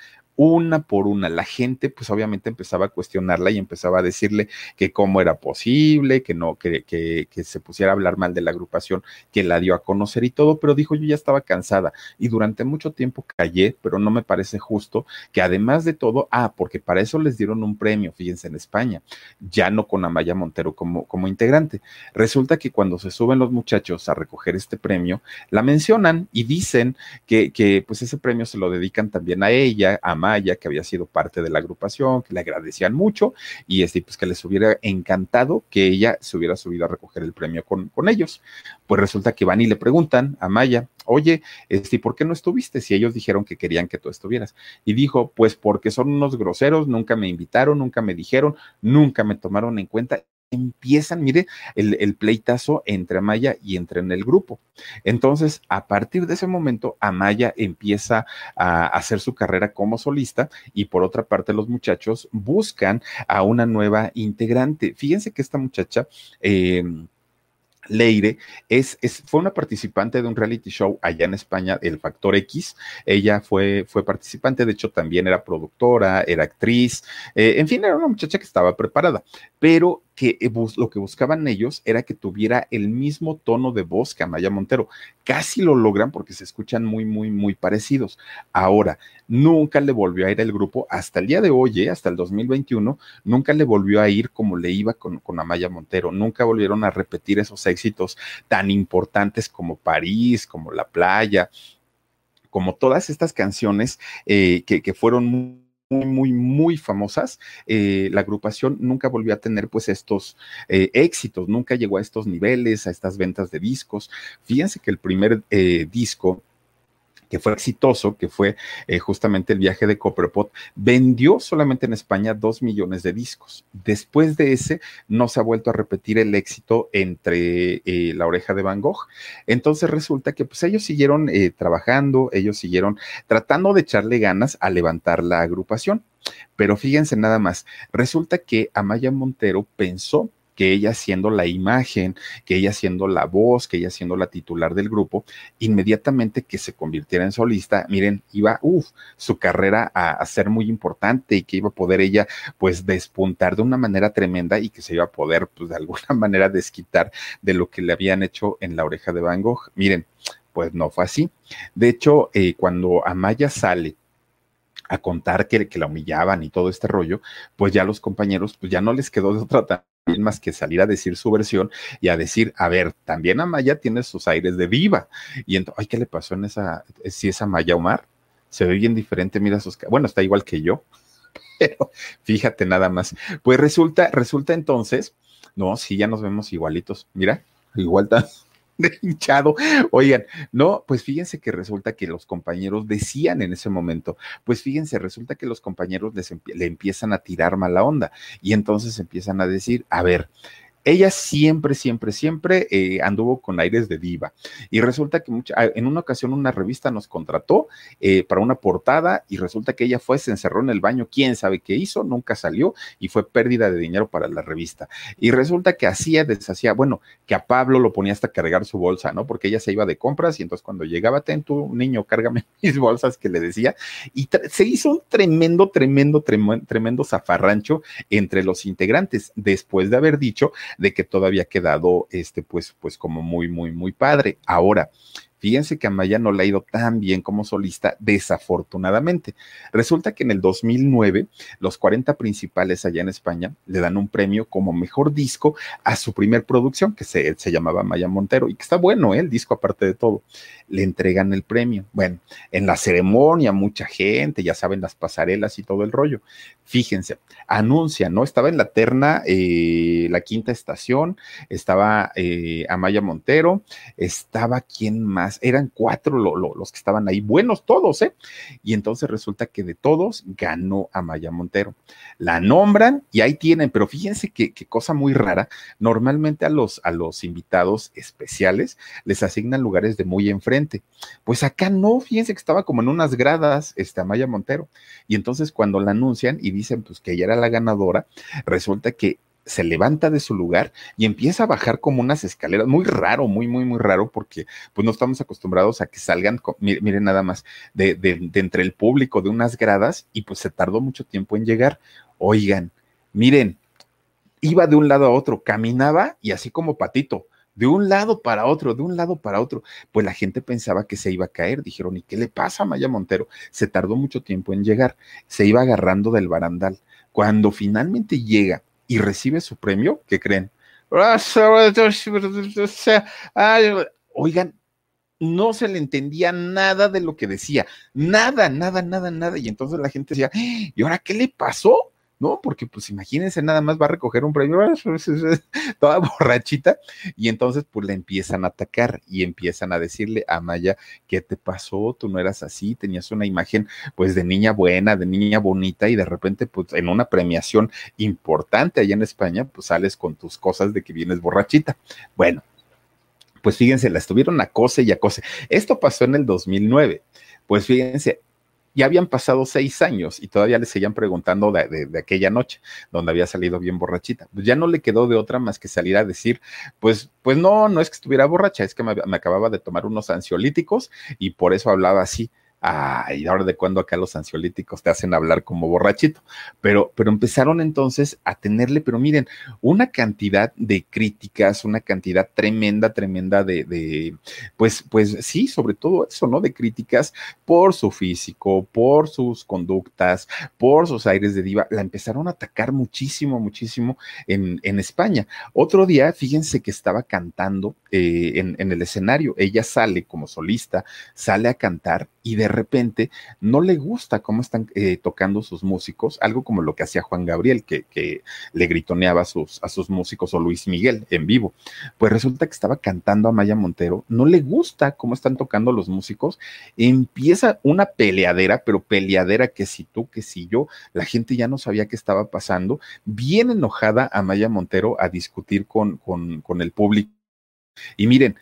una por una. La gente, pues obviamente empezaba a cuestionarla y empezaba a decirle que cómo era posible, que no, que, que, que, se pusiera a hablar mal de la agrupación que la dio a conocer y todo, pero dijo yo ya estaba cansada y durante mucho tiempo callé, pero no me parece justo que además de todo, ah, porque para eso les dieron un premio, fíjense, en España, ya no con Amaya Montero como, como integrante. Resulta que cuando se suben los muchachos a recoger este premio, la mencionan y dicen que, que pues ese premio se lo dedican también a ella, a Maya, que había sido parte de la agrupación, que le agradecían mucho y este, pues que les hubiera encantado que ella se hubiera subido a recoger el premio con, con ellos. Pues resulta que van y le preguntan a Maya, oye, este, ¿por qué no estuviste? Si ellos dijeron que querían que tú estuvieras. Y dijo, pues porque son unos groseros, nunca me invitaron, nunca me dijeron, nunca me tomaron en cuenta empiezan, mire, el, pleitazo entre Amaya y entre en el grupo. Entonces, a partir de ese momento, Amaya empieza a hacer su carrera como solista y por otra parte los muchachos buscan a una nueva integrante. Fíjense que esta muchacha... Eh, Leire es, es, fue una participante de un reality show allá en España, El Factor X. Ella fue, fue participante, de hecho también era productora, era actriz, eh, en fin, era una muchacha que estaba preparada, pero que lo que buscaban ellos era que tuviera el mismo tono de voz que Amaya Montero. Casi lo logran porque se escuchan muy, muy, muy parecidos. Ahora, nunca le volvió a ir el grupo hasta el día de hoy, ¿eh? hasta el 2021, nunca le volvió a ir como le iba con, con Amaya Montero. Nunca volvieron a repetir esos éxitos tan importantes como París, como La Playa, como todas estas canciones eh, que, que fueron muy muy, muy, muy famosas, eh, la agrupación nunca volvió a tener pues estos eh, éxitos, nunca llegó a estos niveles, a estas ventas de discos. Fíjense que el primer eh, disco que fue exitoso, que fue eh, justamente el viaje de Copperpot, vendió solamente en España dos millones de discos. Después de ese, no se ha vuelto a repetir el éxito entre eh, La Oreja de Van Gogh. Entonces resulta que pues ellos siguieron eh, trabajando, ellos siguieron tratando de echarle ganas a levantar la agrupación. Pero fíjense nada más, resulta que Amaya Montero pensó que ella siendo la imagen, que ella siendo la voz, que ella siendo la titular del grupo, inmediatamente que se convirtiera en solista, miren, iba, uff, su carrera a, ser muy importante y que iba a poder ella, pues, despuntar de una manera tremenda y que se iba a poder, pues, de alguna manera desquitar de lo que le habían hecho en la oreja de Van Gogh. Miren, pues no fue así. De hecho, eh, cuando Amaya sale a contar que, que, la humillaban y todo este rollo, pues ya los compañeros, pues ya no les quedó de otra más que salir a decir su versión y a decir, a ver, también Amaya tiene sus aires de viva. Y entonces, ay, ¿qué le pasó en esa, si es Amaya Omar? Se ve bien diferente, mira sus, bueno, está igual que yo, pero fíjate nada más. Pues resulta, resulta entonces, no, sí, ya nos vemos igualitos, mira, igual tan hinchado. Oigan, no, pues fíjense que resulta que los compañeros decían en ese momento, pues fíjense, resulta que los compañeros les le empiezan a tirar mala onda y entonces empiezan a decir, a ver, ella siempre, siempre, siempre eh, anduvo con aires de diva. Y resulta que mucha, ah, en una ocasión una revista nos contrató eh, para una portada y resulta que ella fue, se encerró en el baño, quién sabe qué hizo, nunca salió y fue pérdida de dinero para la revista. Y resulta que hacía, deshacía, bueno, que a Pablo lo ponía hasta cargar su bolsa, ¿no? Porque ella se iba de compras y entonces cuando llegaba, ten tu niño, cárgame mis bolsas que le decía. Y se hizo un tremendo, tremendo, tremendo, tremendo zafarrancho entre los integrantes después de haber dicho de que todavía ha quedado, este, pues, pues como muy, muy, muy padre. Ahora, Fíjense que a Maya no le ha ido tan bien como solista, desafortunadamente. Resulta que en el 2009, los 40 principales allá en España le dan un premio como mejor disco a su primer producción, que se, se llamaba Maya Montero, y que está bueno ¿eh? el disco aparte de todo. Le entregan el premio. Bueno, en la ceremonia, mucha gente, ya saben, las pasarelas y todo el rollo. Fíjense, anuncia, ¿no? Estaba en la terna, eh, la quinta estación, estaba eh, Amaya Montero, estaba quién más, eran cuatro los que estaban ahí, buenos todos, ¿eh? Y entonces resulta que de todos ganó Amaya Montero. La nombran y ahí tienen, pero fíjense qué cosa muy rara, normalmente a los, a los invitados especiales les asignan lugares de muy enfrente. Pues acá no, fíjense que estaba como en unas gradas, este Amaya Montero. Y entonces cuando la anuncian y dicen pues que ella era la ganadora, resulta que se levanta de su lugar y empieza a bajar como unas escaleras, muy raro, muy, muy, muy raro, porque pues no estamos acostumbrados a que salgan, miren nada más, de, de, entre el público, de unas gradas, y pues se tardó mucho tiempo en llegar. Oigan, miren, iba de un lado a otro, caminaba y así como patito, de un lado para otro, de un lado para otro. Pues la gente pensaba que se iba a caer. Dijeron, ¿y qué le pasa a Maya Montero? Se tardó mucho tiempo en llegar. Se iba agarrando del barandal. Cuando finalmente llega y recibe su premio, ¿qué creen? Oigan, no se le entendía nada de lo que decía. Nada, nada, nada, nada. Y entonces la gente decía. ¿y ahora qué le pasó? ¿No? Porque pues imagínense, nada más va a recoger un premio, toda borrachita, y entonces pues le empiezan a atacar y empiezan a decirle a Maya, ¿qué te pasó? Tú no eras así, tenías una imagen pues de niña buena, de niña bonita, y de repente pues en una premiación importante allá en España, pues sales con tus cosas de que vienes borrachita. Bueno, pues fíjense, la estuvieron acose y acose. Esto pasó en el 2009. Pues fíjense, ya habían pasado seis años y todavía le seguían preguntando de, aquella noche donde había salido bien borrachita. Pues ya no le quedó de otra más que salir a decir, pues, pues no, no es que estuviera borracha, es que me acababa de tomar unos ansiolíticos y por eso hablaba así. Ay, ahora de cuando acá los ansiolíticos te hacen hablar como borrachito. Pero, pero empezaron entonces a tenerle, pero miren, una cantidad de críticas, una cantidad tremenda, tremenda de, de, pues, pues sí, sobre todo eso, ¿no? De críticas por su físico, por sus conductas, por sus aires de diva. La empezaron a atacar muchísimo, muchísimo en, en España. Otro día, fíjense que estaba cantando eh, en, en el escenario. Ella sale como solista, sale a cantar y de repente no le gusta cómo están eh, tocando sus músicos, algo como lo que hacía Juan Gabriel, que, le gritoneaba a sus, músicos o Luis Miguel en vivo. Pues resulta que estaba cantando a Maya Montero, no le gusta cómo están tocando los músicos, empieza una peleadera, pero peleadera que si tú, que si yo, la gente ya no sabía qué estaba pasando, bien enojada a Maya Montero a discutir con el público. Y miren,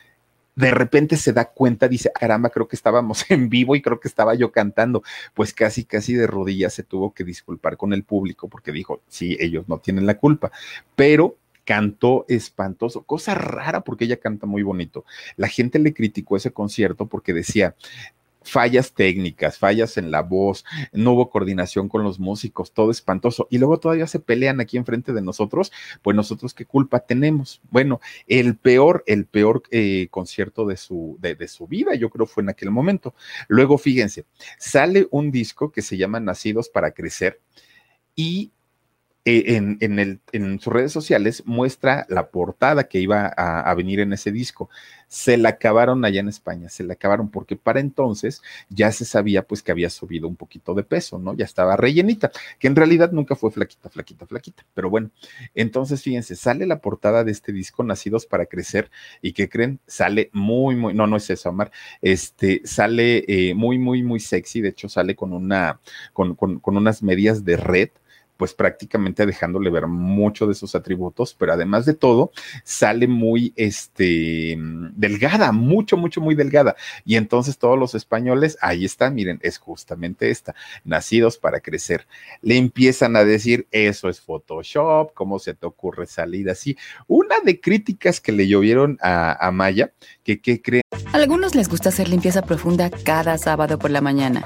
de repente se da cuenta, dice, caramba, creo que estábamos en vivo y creo que estaba yo cantando. Pues casi, casi de rodillas se tuvo que disculpar con el público porque dijo, sí, ellos no tienen la culpa, pero cantó espantoso, cosa rara porque ella canta muy bonito. La gente le criticó ese concierto porque decía, fallas técnicas, fallas en la voz, no hubo coordinación con los músicos, todo espantoso. Y luego todavía se pelean aquí enfrente de nosotros, pues nosotros qué culpa tenemos. Bueno, el peor, el peor eh, concierto de su, de, de su vida, yo creo fue en aquel momento. Luego, fíjense, sale un disco que se llama Nacidos para Crecer y eh, en, sus redes sociales muestra la portada que iba a, venir en ese disco. Se la acabaron allá en España, se la acabaron porque para entonces ya se sabía pues que había subido un poquito de peso, ¿no? Ya estaba rellenita, que en realidad nunca fue flaquita, flaquita, flaquita. Pero bueno, entonces fíjense, sale la portada de este disco Nacidos para Crecer y que creen, sale muy, muy, no, no es eso, Amar, este, sale eh, muy, muy, muy sexy, de hecho sale con una, con, con, con unas medias de red pues prácticamente dejándole ver mucho de sus atributos, pero además de todo, sale muy este, delgada, mucho, mucho, muy delgada. Y entonces todos los españoles, ahí están, miren, es justamente esta, nacidos para crecer. Le empiezan a decir, eso es Photoshop, ¿cómo se te ocurre salir así? Una de críticas que le llovieron a, a Maya, que, ¿qué creen? algunos les gusta hacer limpieza profunda cada sábado por la mañana.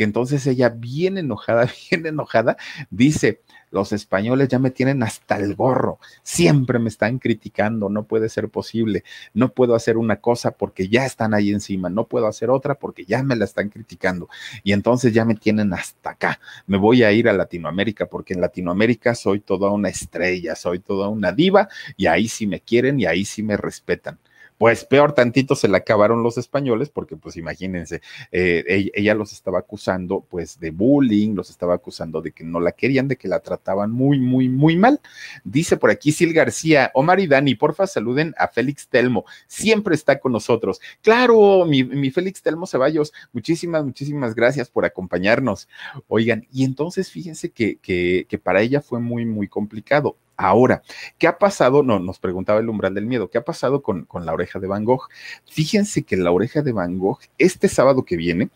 que entonces ella bien enojada, bien enojada, dice, los españoles ya me tienen hasta el gorro, siempre me están criticando, no puede ser posible, no puedo hacer una cosa porque ya están ahí encima, no puedo hacer otra porque ya me la están criticando y entonces ya me tienen hasta acá, me voy a ir a Latinoamérica porque en Latinoamérica soy toda una estrella, soy toda una diva y ahí sí me quieren y ahí sí me respetan pues peor tantito se la acabaron los españoles, porque pues imagínense, eh, ella, los estaba acusando pues de bullying, los estaba acusando de que no la querían, de que la trataban muy, muy, muy mal. Dice por aquí Sil García, Omar y Dani, porfa saluden a Félix Telmo, siempre está con nosotros. Claro, mi, Félix Telmo Ceballos, muchísimas, muchísimas gracias por acompañarnos. Oigan, y entonces fíjense que, que, que para ella fue muy, muy complicado Ahora, ¿qué ha pasado? No, nos preguntaba el umbral del miedo, ¿qué ha pasado con, con la oreja de Van Gogh? Fíjense que la oreja de Van Gogh, este sábado que viene,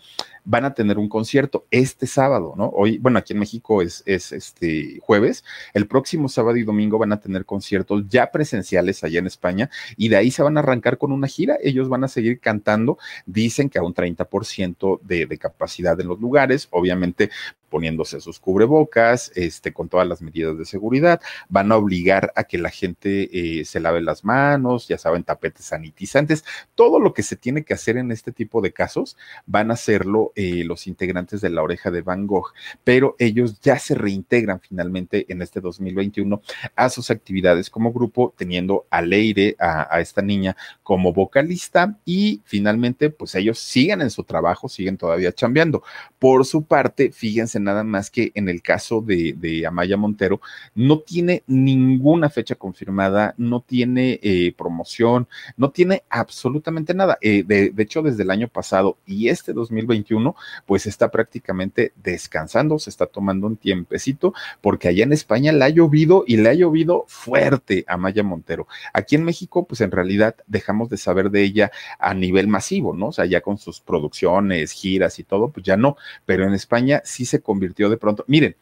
van a tener un concierto este sábado, ¿no? Hoy, bueno, aquí en México es, es este jueves, el próximo sábado y domingo van a tener conciertos ya presenciales allá en España y de ahí se van a arrancar con una gira, ellos van a seguir cantando, dicen que a un 30% de, de capacidad en los lugares, obviamente poniéndose sus cubrebocas, este, con todas las medidas de seguridad, van a obligar a que la gente eh, se lave las manos, ya saben, tapetes sanitizantes, todo lo que se tiene que hacer en este tipo de casos, van a hacerlo eh, los integrantes de la oreja de Van Gogh, pero ellos ya se reintegran finalmente en este 2021 a sus actividades como grupo, teniendo a Leire, a, esta niña, como vocalista y finalmente, pues ellos siguen en su trabajo, siguen todavía chambeando. Por su parte, fíjense nada más que en el caso de, Amaya Montero, no tiene ninguna fecha confirmada, no tiene eh, promoción, no tiene absolutamente nada. Eh, de, de hecho, desde el año pasado y este 2021, pues está prácticamente descansando, se está tomando un tiempecito, porque allá en España le ha llovido y le ha llovido fuerte a Maya Montero. Aquí en México, pues en realidad dejamos de saber de ella a nivel masivo, ¿no? O sea, ya con sus producciones, giras y todo, pues ya no, pero en España sí se convirtió de pronto. Miren,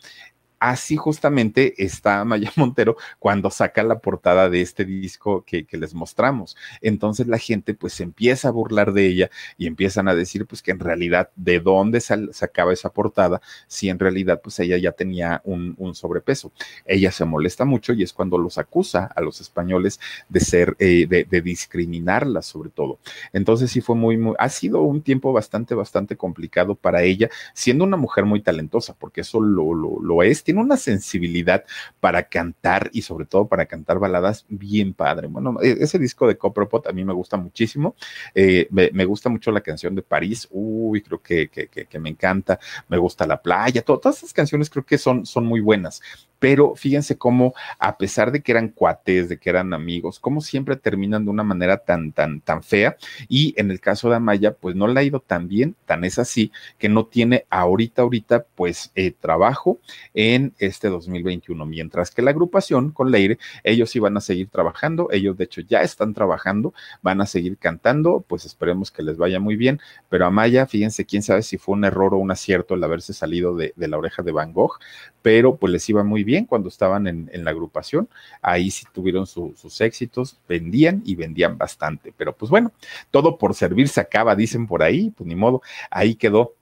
Así justamente está Maya Montero cuando saca la portada de este disco que, les mostramos. Entonces la gente pues empieza a burlar de ella y empiezan a decir pues que en realidad de dónde sacaba esa portada si en realidad pues ella ya tenía un, sobrepeso. Ella se molesta mucho y es cuando los acusa a los españoles de ser, eh, de, de, discriminarlas sobre todo. Entonces sí fue muy, muy, ha sido un tiempo bastante, bastante complicado para ella, siendo una mujer muy talentosa, porque eso lo, lo, lo es tiene una sensibilidad para cantar y sobre todo para cantar baladas bien padre. Bueno, e, ese disco de Copropot a mí me gusta muchísimo. Eh, me, gusta mucho la canción de París. Uy, creo que, que, me encanta. Me gusta la playa. todas esas canciones creo que son, son muy buenas pero fíjense cómo, a pesar de que eran cuates, de que eran amigos, cómo siempre terminan de una manera tan, tan, tan fea. Y en el caso de Amaya, pues no le ha ido tan bien, tan es así, que no tiene ahorita, ahorita, pues eh, trabajo en este 2021, mientras que la agrupación con Leire, ellos iban a seguir trabajando, ellos de hecho ya están trabajando, van a seguir cantando, pues esperemos que les vaya muy bien, pero Amaya, fíjense, quién sabe si fue un error o un acierto el haberse salido de la oreja de Van Gogh, pero pues les iba muy bien cuando estaban en, la agrupación. Ahí sí tuvieron sus éxitos, vendían y vendían bastante. Pero pues bueno, todo por servir se acaba, dicen por ahí, pues ni modo, ahí quedó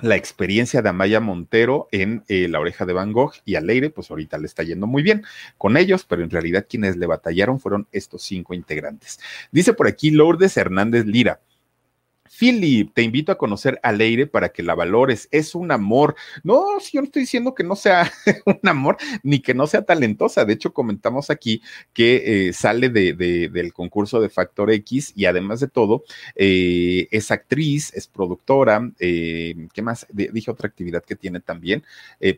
la experiencia de Amaya Montero en eh, La Oreja de Van Gogh y Aleire, pues ahorita le está yendo muy bien con ellos, pero en realidad quienes le batallaron fueron estos cinco integrantes. Dice por aquí Lourdes Hernández Lira. Philip, te invito a conocer a Leire para que la valores. Es un amor. No, si yo no estoy diciendo que no sea un amor ni que no sea talentosa. De hecho, comentamos aquí que eh, sale de, del concurso de Factor X y además de todo, eh, es actriz, es productora. Eh, ¿Qué más? dije otra actividad que tiene también,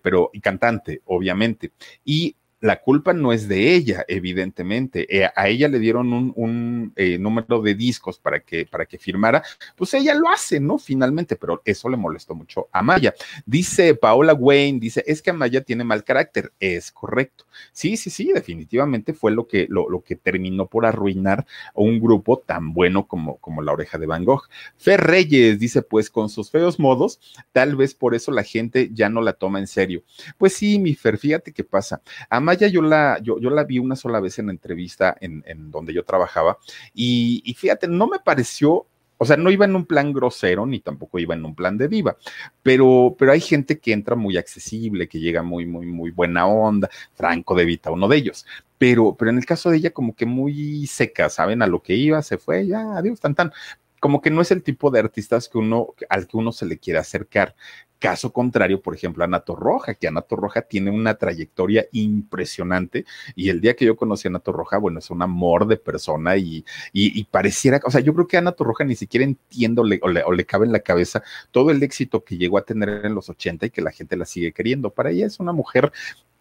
pero y cantante, obviamente. Y la culpa no es de ella, evidentemente. Eh, a ella le dieron un, eh, número de discos para que, para que firmara, pues ella lo hace, ¿no? Finalmente, pero eso le molestó mucho a Maya. Dice Paola Wayne, dice, es que Amaya tiene mal carácter. Es correcto. Sí, sí, sí, definitivamente fue lo que, lo, lo que terminó por arruinar a un grupo tan bueno como, como La Oreja de Van Gogh. Fer Reyes dice, pues con sus feos modos, tal vez por eso la gente ya no la toma en serio. Pues sí, mi Fer, fíjate qué pasa. Maya yo la, yo, yo la vi una sola vez en la entrevista en, en donde yo trabajaba y, y fíjate, no me pareció o sea, no iba en un plan grosero ni tampoco iba en un plan de diva, pero, pero hay gente que entra muy accesible, que llega muy, muy, muy buena onda. Franco de Vita, uno de ellos. Pero, pero en el caso de ella, como que muy seca, ¿saben? A lo que iba, se fue, ya, adiós, tan, tan. Como que no es el tipo de artistas que uno, al que uno se le quiere acercar. Caso contrario, por ejemplo, a Roja, que Ana Roja tiene una trayectoria impresionante y el día que yo conocí a Ana Roja, bueno, es un amor de persona y, y, pareciera, o sea, yo creo que Ana Roja ni siquiera entiendo o, le, o le cabe en la cabeza todo el éxito que llegó a tener en los 80 y que la gente la sigue queriendo. Para ella es una mujer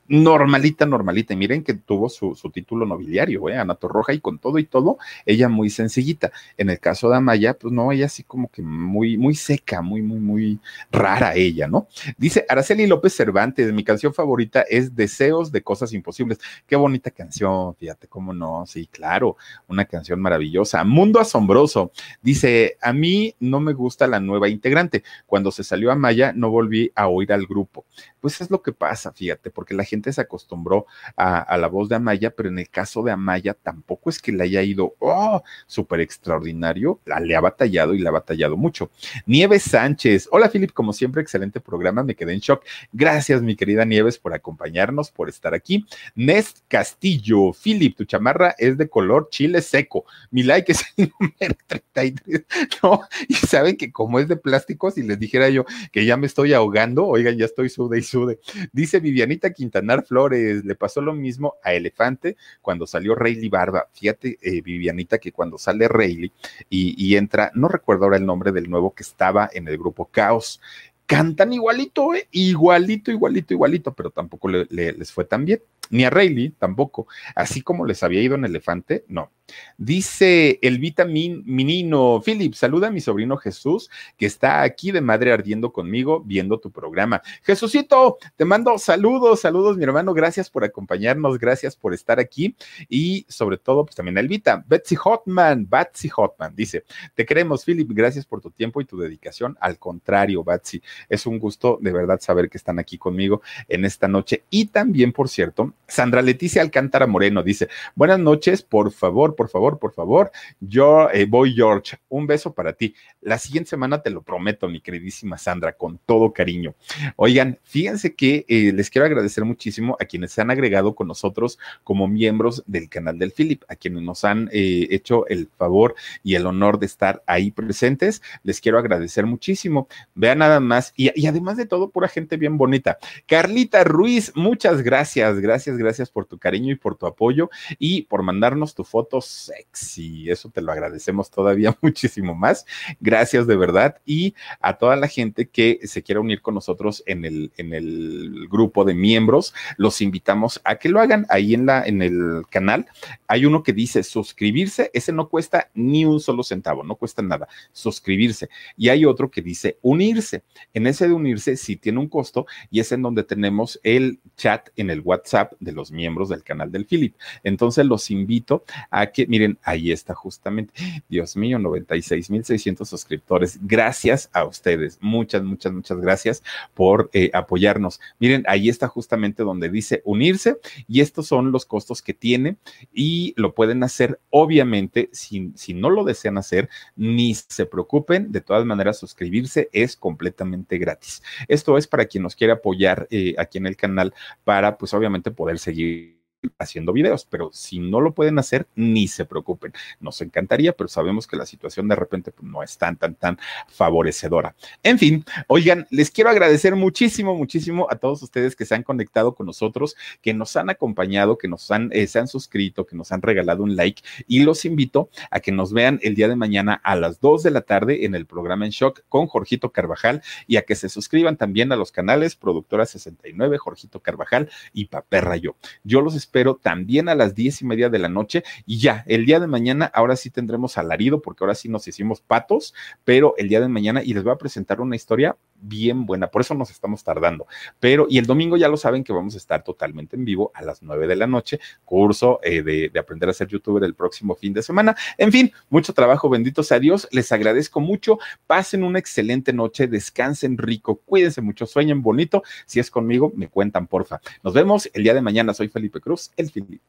normalita, normalita. Y miren que tuvo su, título nobiliario, ¿eh? Ana Roja, y con todo y todo, ella muy sencillita. En el caso de Amaya, pues no, ella así como que muy, muy seca, muy, muy, muy rara ella, ¿no? Dice Araceli López Cervantes, mi canción favorita es Deseos de Cosas Imposibles. Qué bonita canción, fíjate cómo no, sí, claro, una canción maravillosa. Mundo Asombroso, dice, a mí no me gusta la nueva integrante. Cuando se salió Amaya, no volví a oír al grupo. Pues es lo que pasa, fíjate, porque la gente se acostumbró a, la voz de Amaya, pero en el caso de Amaya tampoco es que le haya ido, oh, súper extraordinario, le ha batallado y le ha batallado mucho. Nieves Sánchez, hola Philip, como siempre, excelente programa, me quedé en shock. Gracias, mi querida Nieves, por acompañarnos, por estar aquí. Nest Castillo, Philip, tu chamarra es de color chile seco. Mi like es el número 33. No, y saben que como es de plástico, si les dijera yo que ya me estoy ahogando, oigan, ya estoy sude y sude. Dice Vivianita Quintana Flores, le pasó lo mismo a Elefante cuando salió Rayleigh Barba. Fíjate, eh, Vivianita, que cuando sale Rayleigh y, entra, no recuerdo ahora el nombre del nuevo que estaba en el grupo Caos, cantan igualito, ¿eh? igualito, igualito, igualito, pero tampoco les fue tan bien. Ni a Rayleigh tampoco. Así como les había ido en Elefante, no. Dice el vitamin Minino, Philip, saluda a mi sobrino Jesús, que está aquí de madre ardiendo conmigo viendo tu programa. Jesucito, te mando saludos, saludos, mi hermano, gracias por acompañarnos, gracias por estar aquí y sobre todo, pues también a Elvita, Betsy Hotman, Betsy Hotman, dice, te queremos, Philip, gracias por tu tiempo y tu dedicación. Al contrario, Betsy, es un gusto de verdad saber que están aquí conmigo en esta noche. Y también, por cierto, Sandra Leticia Alcántara Moreno dice, buenas noches, por favor, por favor, por favor. Yo eh, voy, George. Un beso para ti. La siguiente semana te lo prometo, mi queridísima Sandra, con todo cariño. Oigan, fíjense que eh, les quiero agradecer muchísimo a quienes se han agregado con nosotros como miembros del canal del Philip, a quienes nos han eh, hecho el favor y el honor de estar ahí presentes. Les quiero agradecer muchísimo. Vean nada más. Y, y además de todo, pura gente bien bonita. Carlita Ruiz, muchas gracias. Gracias, gracias por tu cariño y por tu apoyo y por mandarnos tu foto sexy. Eso te lo agradecemos todavía muchísimo más. Gracias de verdad. Y a toda la gente que se quiera unir con nosotros en el, en el grupo de miembros, los invitamos a que lo hagan ahí en, la, en el canal. Hay uno que dice suscribirse. Ese no cuesta ni un solo centavo, no cuesta nada. Suscribirse. Y hay otro que dice unirse. En ese de unirse sí tiene un costo y es en donde tenemos el chat en el WhatsApp de los miembros del canal del Philip. Entonces los invito a que miren, ahí está justamente, Dios mío, 96.600 suscriptores. Gracias a ustedes. Muchas, muchas, muchas gracias por eh, apoyarnos. Miren, ahí está justamente donde dice unirse y estos son los costos que tiene y lo pueden hacer, obviamente, si, si no lo desean hacer, ni se preocupen, de todas maneras, suscribirse es completamente gratis. Esto es para quien nos quiere apoyar eh, aquí en el canal para, pues, obviamente, poder seguir haciendo videos, pero si no lo pueden hacer, ni se preocupen. Nos encantaría, pero sabemos que la situación de repente pues, no es tan, tan, tan favorecedora. En fin, oigan, les quiero agradecer muchísimo, muchísimo a todos ustedes que se han conectado con nosotros, que nos han acompañado, que nos han, eh, se han suscrito, que nos han regalado un like y los invito a que nos vean el día de mañana a las 2 de la tarde en el programa En Shock con Jorgito Carvajal y a que se suscriban también a los canales Productora 69, Jorgito Carvajal y Paperra Yo. Yo los espero también a las diez y media de la noche. Y ya, el día de mañana, ahora sí tendremos alarido porque ahora sí nos hicimos patos, pero el día de mañana y les voy a presentar una historia bien buena, por eso nos estamos tardando. Pero, y el domingo ya lo saben que vamos a estar totalmente en vivo a las nueve de la noche, curso eh, de, de, aprender a ser youtuber el próximo fin de semana. En fin, mucho trabajo, bendito sea Dios, les agradezco mucho, pasen una excelente noche, descansen rico, cuídense mucho, sueñen bonito, si es conmigo, me cuentan, porfa. Nos vemos el día de mañana, soy Felipe Cruz, el Felipe.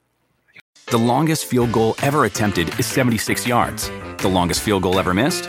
The longest field goal ever attempted is 76 yards. The longest field goal ever missed?